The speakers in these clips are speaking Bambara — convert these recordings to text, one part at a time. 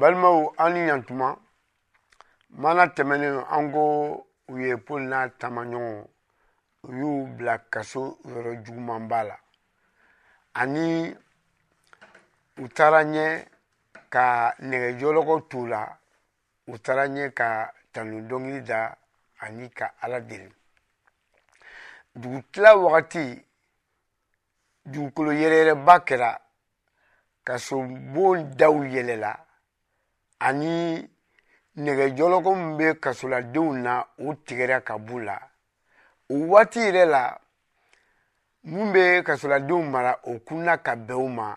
balimaw aw ni ɲantuma mana tɛmɛnen an ko u ye paul n'a taamaɲɔgɔnw u y'u bila kaso yɔrɔ jugumanba la ani u taara ɲɛ ka nɛgɛjɔlɔkɔ t'u la u taara ɲɛ ka tanu dɔnkili da ani ka ala deli dugutila wagati dugukolo yɛrɛyɛrɛba kɛra ka sobon daw yɛlɛla ani nɛgɛjɔlɔkɔ min bɛ kasoladenw na o tigɛra ka b'u la o waati yɛrɛ la mun bɛ kasoladenw mara o kunna ka bɛn u ma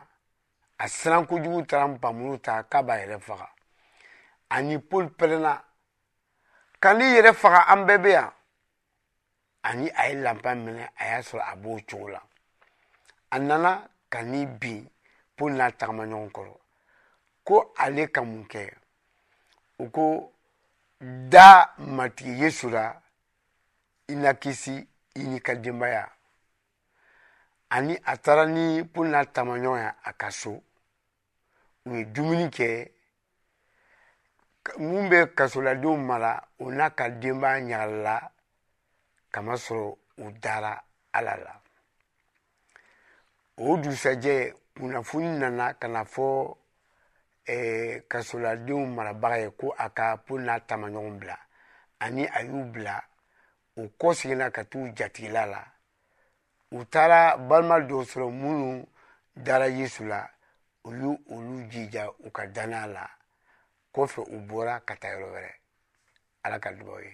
a siran kojugu taara npamuru ta k'a b'a yɛrɛ faga ani paul pɛrɛnna ka n'i yɛrɛ faga an bɛɛ bɛ yan ani a ye lanpa minɛ a y'a sɔrɔ a b'o cogo la a nana ka ni bin po n'a tagama ɲɔgɔn kɔrɔ ko ale ka mun kɛ u ko da matigi yesu la i na kisi i ni ka denbaya ani a taara ni po n'a tagama ɲɔgɔn ye a ka so u ye dumuni kɛ mun bɛ kasoladenw mara o n'a ka denbaya ɲagalala kamasɔrɔ u dara ala la o dugusajɛ kunnafoni nana ka na fɔ eh, kasoladenw marabaga ye ko a ka po n'a tamaɲɔgɔn bila ani a y'u bila u kɔ seginna ka t'u jatigila la u taara balima dɔw sɔrɔ minnu dara yesu la u y'u olu jija u ka danaya la kɔfɛ u bɔra ka taa yɔrɔ wɛrɛ ala ka dubaw ye